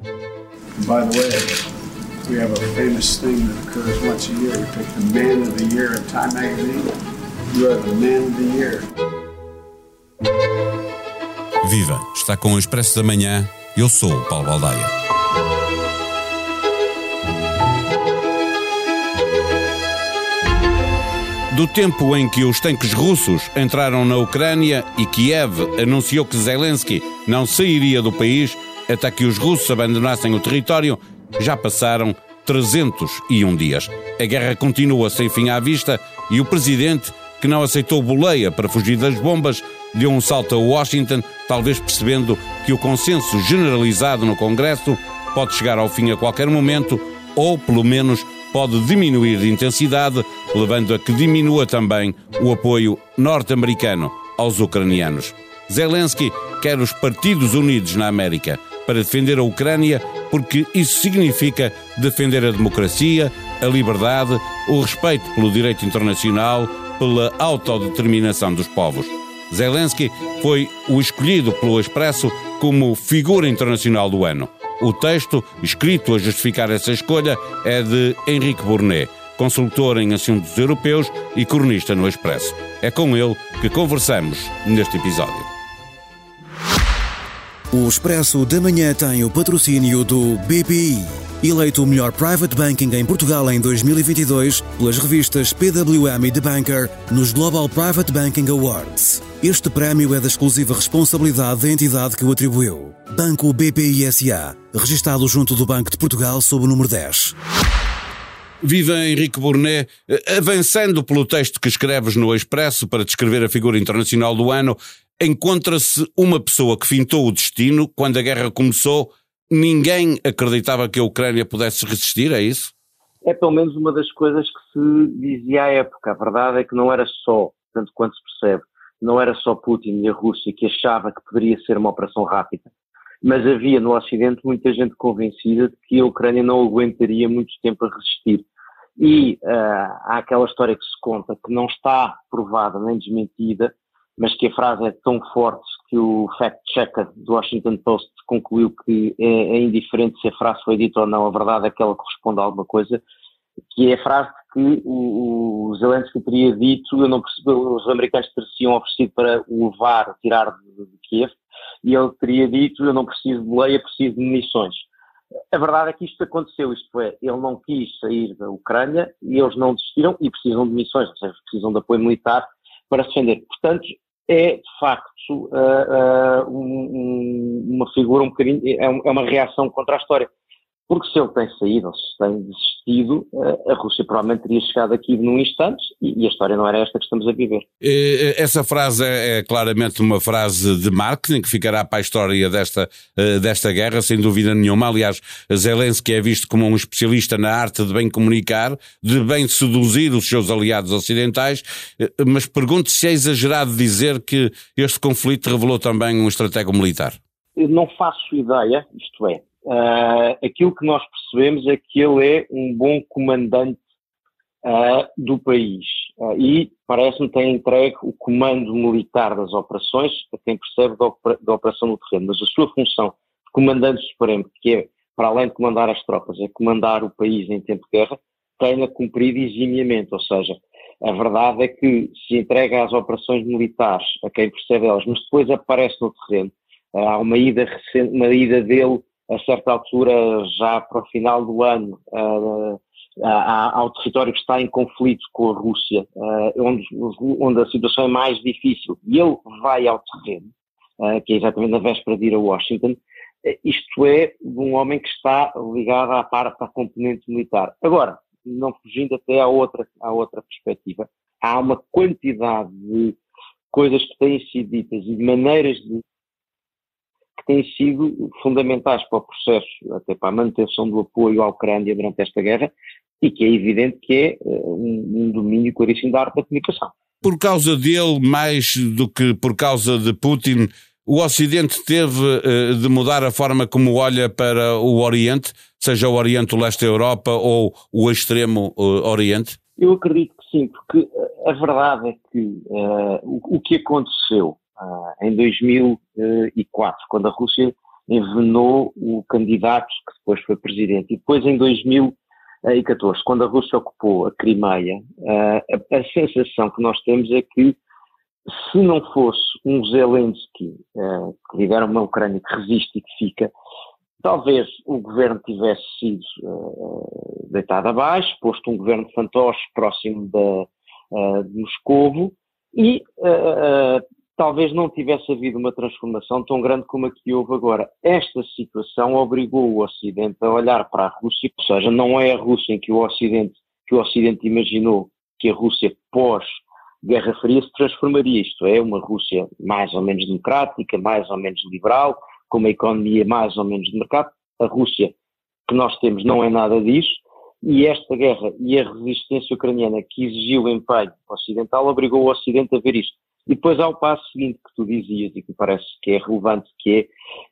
By the way, we have a famous thing that occurs once a year. We pick the man of the year in Time magazine. You are the man of the year. Viva! Está com o Expresso da Manhã. Eu sou o Paulo Baldaia. Do tempo em que os tanques russos entraram na Ucrânia e Kiev anunciou que Zelensky não sairia do país até que os russos abandonassem o território, já passaram 301 dias. A guerra continua sem fim à vista e o presidente, que não aceitou boleia para fugir das bombas, deu um salto a Washington, talvez percebendo que o consenso generalizado no Congresso pode chegar ao fim a qualquer momento ou, pelo menos, pode diminuir de intensidade, levando a que diminua também o apoio norte-americano aos ucranianos. Zelensky quer os Partidos Unidos na América para defender a Ucrânia, porque isso significa defender a democracia, a liberdade, o respeito pelo direito internacional, pela autodeterminação dos povos. Zelensky foi o escolhido pelo Expresso como figura internacional do ano. O texto, escrito a justificar essa escolha, é de Henrique Bournet, consultor em assuntos europeus e cronista no Expresso. É com ele que conversamos neste episódio. O Expresso da Manhã tem o patrocínio do BPI, eleito o melhor private banking em Portugal em 2022 pelas revistas PWM e The Banker nos Global Private Banking Awards. Este prémio é da exclusiva responsabilidade da entidade que o atribuiu. Banco BPI SA, registado junto do Banco de Portugal sob o número 10. Viva Henrique Bournet, avançando pelo texto que escreves no Expresso para descrever a figura internacional do ano, encontra-se uma pessoa que fintou o destino quando a guerra começou. Ninguém acreditava que a Ucrânia pudesse resistir, é isso? É pelo menos uma das coisas que se dizia à época. A verdade é que não era só, tanto quanto se percebe, não era só Putin e a Rússia que achava que poderia ser uma operação rápida, mas havia no Ocidente muita gente convencida de que a Ucrânia não aguentaria muito tempo a resistir. E uh, há aquela história que se conta que não está provada nem desmentida, mas que a frase é tão forte que o fact-checker do Washington Post concluiu que é, é, indiferente se a frase foi dita ou não, a verdade é que ela corresponde a alguma coisa, que é a frase que o, o Zelensky teria dito, eu não percebi, os americanos teriam oferecido para o levar, tirar de, de Kiev, e ele teria dito, eu não preciso de leia, preciso de munições. A verdade é que isto aconteceu, isto é, ele não quis sair da Ucrânia e eles não desistiram e precisam de munições, ou seja, precisam de apoio militar para se defender. Portanto, é de facto uh, uh, um, uma figura um bocadinho, é, é uma reação contra a história. Porque se ele tem saído ou se tem desistido, eh, a Rússia provavelmente teria chegado aqui num instante e a história não era esta que estamos a viver. Essa frase é, é claramente uma frase de marketing que ficará para a história desta, desta guerra, sem dúvida nenhuma. Aliás, Zelensky é visto como um especialista na arte de bem comunicar, de bem seduzir os seus aliados ocidentais, mas pergunto se é exagerado dizer que este conflito revelou também um estratego militar. Eu não faço ideia, isto é, Uh, aquilo que nós percebemos é que ele é um bom comandante uh, do país. Uh, e parece-me ter entregue o comando militar das operações a quem percebe da, da, operação no terreno, mas a sua função de comandante supremo, que é, para além de comandar as tropas, é comandar o país em tempo de guerra, tem-a cumprido eximiamente, ou seja, a verdade é que se entrega às operações militares a quem percebe elas, mas depois aparece no terreno, há uma ida, recente, uma ida dele a certa altura, já para o final do ano, uh, ao território que está em conflito com a Rússia, uh, onde, onde, a situação é mais difícil, e ele vai ao terreno, que é exatamente na véspera de ir a Washington, isto é de um homem que está ligado à parte da componente militar. Agora, não fugindo até à outra, à outra perspectiva, há uma quantidade de coisas que têm sido ditas e de maneiras de têm sido fundamentais para o processo, até para a manutenção do apoio à Ucrânia durante esta guerra, e que é evidente que é eh, um, um domínio claríssimo da arte da comunicação. Por causa dele, mais do que por causa de Putin, o Ocidente teve uh, de mudar a forma como olha para o Oriente, seja o Oriente, o Leste da Europa ou o extremo uh, Oriente? Eu acredito que sim, porque a verdade é que uh, o, o, que aconteceu em 2004, quando a Rússia envenenou o candidato que depois foi presidente. E depois, em 2014, quando a Rússia ocupou a Crimeia, a, a sensação que nós temos é que se não fosse um Zelensky que lidera uma Ucrânia que resiste e que fica, talvez o governo tivesse sido deitado abaixo, posto um governo fantoche próximo da, de Moscovo e talvez não tivesse havido uma transformação tão grande como a que houve agora. Esta situação obrigou o Ocidente a olhar para a Rússia, ou seja, não é a Rússia em que o Ocidente, que o Ocidente imaginou que a Rússia pós Guerra Fria se transformaria. Isto é, uma Rússia mais ou menos democrática, mais ou menos liberal, com uma economia mais ou menos de mercado. A Rússia que nós temos não é nada disso. E esta guerra e a resistência ucraniana que exigiu o empenho ocidental obrigou o Ocidente a ver isto. E depois há o passo seguinte que tu dizias e que parece que é relevante, que é,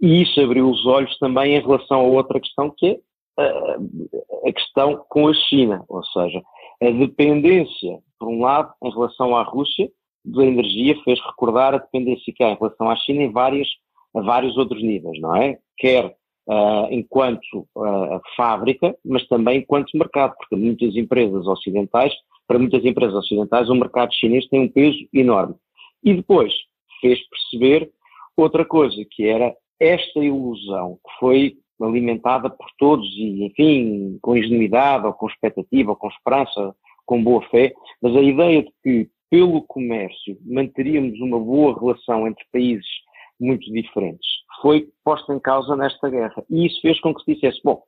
e isso abriu os olhos também em relação a outra questão, que é a questão com a China, ou seja, a dependência, por um lado, em relação à Rússia, da energia fez recordar a dependência que há em relação à China em várias, a vários outros níveis, não é? Quer uh, enquanto uh, fábrica, mas também enquanto mercado, porque muitas empresas ocidentais, para muitas empresas ocidentais, o mercado chinês tem um peso enorme. E depois fez perceber outra coisa, que era esta ilusão que foi alimentada por todos e, enfim, com ingenuidade ou com expectativa ou com esperança, com boa fé, mas a ideia de que pelo comércio manteríamos uma boa relação entre países muito diferentes foi posta em causa nesta guerra. E isso fez com que se dissesse, bom,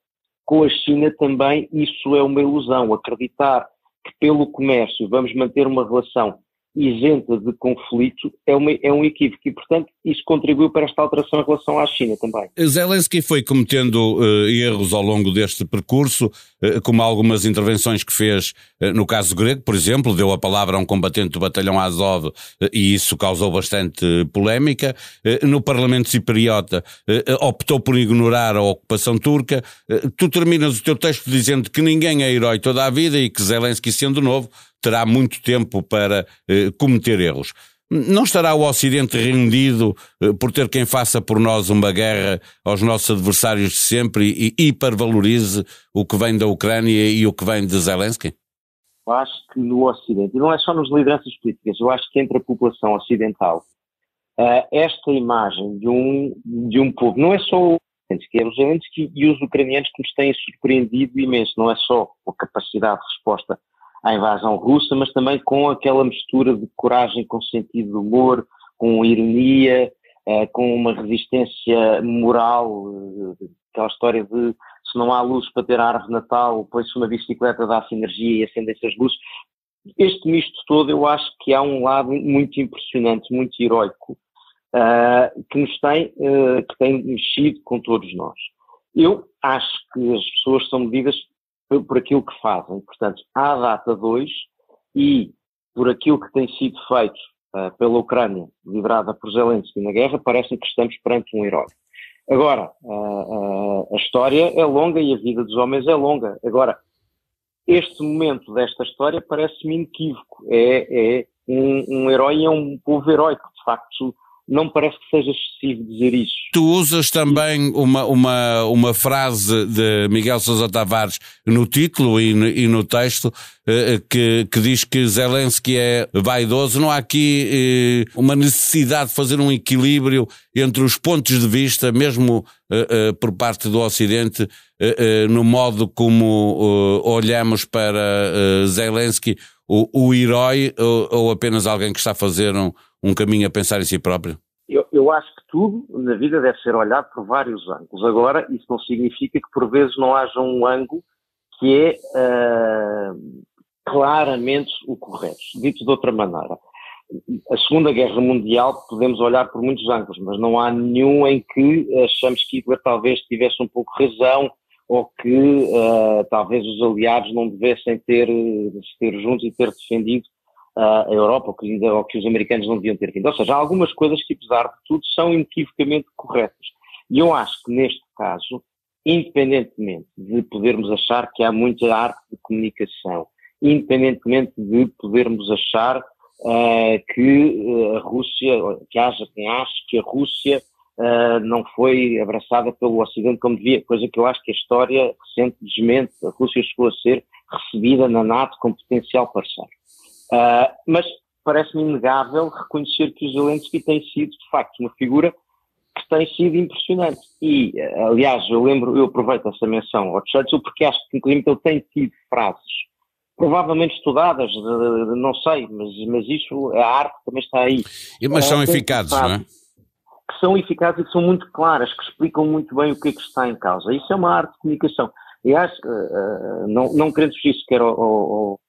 com a China também isso é uma ilusão, acreditar que pelo comércio vamos manter uma relação isenta de conflito é, uma, é um equívoco e, portanto, isso contribuiu para esta alteração em relação à China também. Zelensky foi cometendo uh, erros ao longo deste percurso, uh, como algumas intervenções que fez uh, no caso grego, por exemplo, deu a palavra a um combatente do batalhão Azov e isso causou bastante polémica. no Parlamento Cipriota optou por ignorar a ocupação turca. tu terminas o teu texto dizendo que ninguém é herói toda a vida e que Zelensky, sendo novo, terá muito tempo para eh, cometer erros. Não estará o Ocidente rendido eh, por ter quem faça por nós uma guerra aos nossos adversários de sempre e hipervalorize o que vem da Ucrânia e o que vem de Zelensky? Eu acho que no Ocidente, e não é só nas lideranças políticas, eu acho que entre a população ocidental, uh, esta imagem de um, de um povo, não é só Zelensky, é o Zelensky e os ucranianos que nos têm surpreendido imenso, não é só a capacidade de resposta à invasão russa, mas também com aquela mistura de coragem com sentido de humor, com ironia, eh, com uma resistência moral, eh, aquela história de se não há luz para ter árvore de Natal, põe-se uma bicicleta, dá-se energia e acendem-se as luzes. Este misto todo, eu acho que há um lado muito impressionante, muito heroico, uh, que nos tem, uh, que tem mexido com todos nós. Eu acho que as pessoas são medidas por aquilo que fazem. Portanto, à data 2 e por aquilo que tem sido feito uh, pela Ucrânia, liderada por Zelensky na guerra, parece que estamos perante um herói. Agora, uh, uh, a história é longa e a vida dos homens é longa. Agora, este momento desta história parece-me inequívoco. É, é um, um herói, é um povo heróico. De facto, não me parece que seja excessivo dizer isso. Tu usas também uma, uma, uma frase de Miguel Sousa Tavares no título e no, e no texto eh, que, que diz que Zelensky é vaidoso. Não há aqui eh, uma necessidade de fazer um equilíbrio entre os pontos de vista, mesmo eh, por parte do Ocidente, no modo como olhamos para Zelensky, o, o herói ou, ou apenas alguém que está a fazer um um caminho a pensar em si próprio? Eu, eu, acho que tudo na vida deve ser olhado por vários ângulos. Agora, isso não significa que por vezes não haja um ângulo que é uh, claramente o correto. Dito de outra maneira, a Segunda Guerra Mundial podemos olhar por muitos ângulos, mas não há nenhum em que achamos que Hitler talvez tivesse um pouco razão ou que uh, talvez os aliados não devessem ter, ter juntos e ter defendido a Europa ou que, os americanos não deviam ter vindo. Ou seja, há algumas coisas que, apesar de tudo, são inequivocamente corretas. E eu acho que neste caso, independentemente de podermos achar que há muita arte de comunicação, independentemente de podermos achar uh, que a Rússia, que haja quem ache que a Rússia uh, não foi abraçada pelo Ocidente como devia, coisa que eu acho que a história recente desmente. A Rússia chegou a ser recebida na NATO como potencial parceiro. Uh, mas parece-me inegável reconhecer que o Zelensky tem sido, de facto, uma figura que tem sido impressionante. E, aliás, eu lembro, eu aproveito essa menção ao Churchill porque acho que, inclusive, ele tem tido frases provavelmente estudadas, não sei, mas, mas isso, a arte também está aí. Mas são eficazes, não é? Que são eficazes e que são muito claras, que explicam muito bem o que é que está em causa. Isso é uma arte de comunicação. Aliás, não, não querendo fugir sequer ao, ao, ao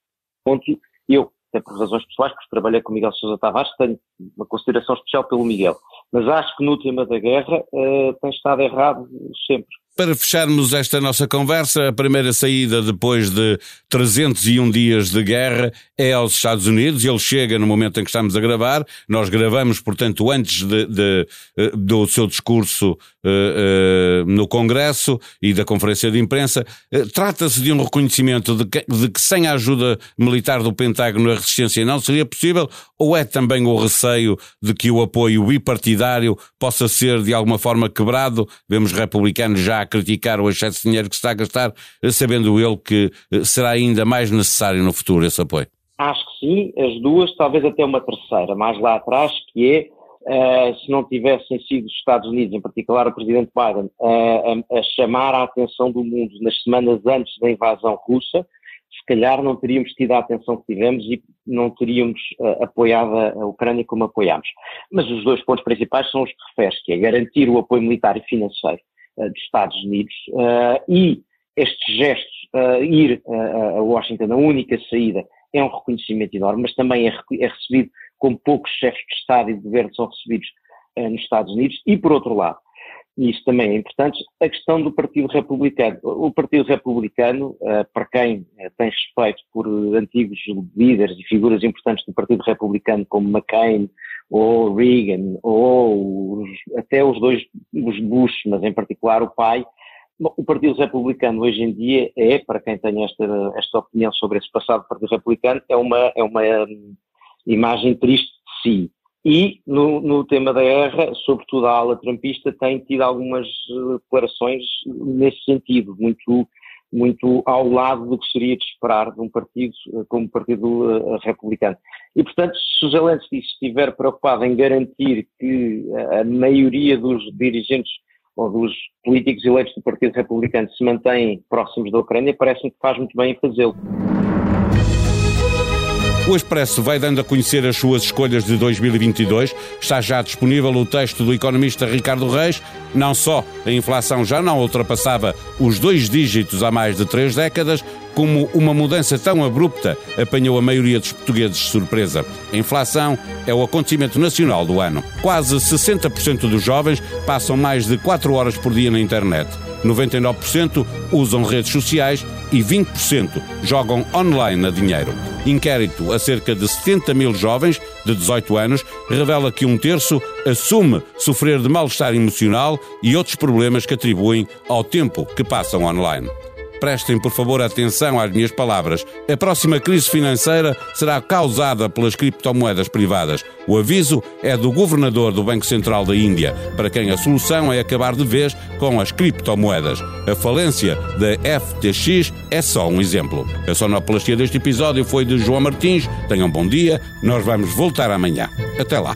ponto, eu até por razões pessoais, porque trabalhei com Miguel Sousa Tavares, tenho uma consideração especial pelo Miguel. Mas acho que no tema da guerra uh, tem estado errado sempre. Para fecharmos esta nossa conversa, a primeira saída depois de 301 dias de guerra é aos Estados Unidos. Ele chega no momento em que estamos a gravar. Nós gravamos, portanto, antes de, de, eh, do seu discurso uh, uh, no Congresso e da conferência de imprensa. Uh, Trata-se de um reconhecimento de que, de que, sem a ajuda militar do Pentágono a resistência não seria possível? Ou é também o receio de que o apoio bipartidário possa ser de alguma forma quebrado? Vemos republicanos já a criticar o excesso de dinheiro que se está a gastar, sabendo ele que eh, será ainda mais necessário no futuro esse apoio? Acho que sim, as duas, talvez até uma terceira, mais lá atrás, que é Uh, se não tivessem sido os Estados Unidos, em particular o Presidente Biden, uh, a, a, chamar a atenção do mundo nas semanas antes da invasão russa, se calhar não teríamos tido a atenção que tivemos e não teríamos uh, apoiado a Ucrânia como apoiámos. Mas os dois pontos principais são os que referes, que é garantir o apoio militar e financeiro dos Estados Unidos uh, e estes gestos, uh, ir a Washington, a única saída, é um reconhecimento enorme, mas também é, é recebido como poucos chefes de Estado e de governo são recebidos nos Estados Unidos. E, por outro lado, e isso também é importante, a questão do Partido Republicano. O Partido Republicano, para quem tem respeito por antigos líderes e figuras importantes do Partido Republicano, como McCain, ou Reagan, ou até os dois, os Bush, mas em particular o pai, o Partido Republicano hoje em dia é, para quem tem esta, esta opinião sobre esse passado do Partido Republicano, é uma, é uma hum, imagem triste de si. E no, no tema da guerra, sobretudo a ala trumpista, tem tido algumas eh, declarações nesse sentido, muito muito ao lado do que seria de esperar de um partido eh, como o Partido uh, Republicano. E, portanto, se o Zelensky estiver preocupado em garantir que a maioria dos dirigentes ou dos políticos eleitos do Partido Republicano se mantêm próximos da Ucrânia, parece-me que faz muito bem em fazê-lo. O Expresso vai dando a conhecer as suas escolhas de 2022. Está já disponível o texto do economista Ricardo Reis. Não só a inflação já não ultrapassava os dois dígitos há mais de três décadas, como uma mudança tão abrupta apanhou a maioria dos portugueses de surpresa. A inflação é o acontecimento nacional do ano. Quase 60% dos jovens passam mais de 4 horas por dia na internet. 99% usam redes sociais e 20% jogam online a dinheiro. Inquérito a cerca de 70 mil jovens de 18 anos revela que um terço assume sofrer de mal-estar emocional e outros problemas que atribuem ao tempo que passam online. Prestem, por favor, atenção às minhas palavras. A próxima crise financeira será causada pelas criptomoedas privadas. O aviso é do governador do Banco Central da Índia, para quem a solução é acabar de vez com as criptomoedas. A falência da FTX é só um exemplo. A sonoplastia deste episódio foi de João Martins. Tenham bom dia. Nós vamos voltar amanhã. Até lá.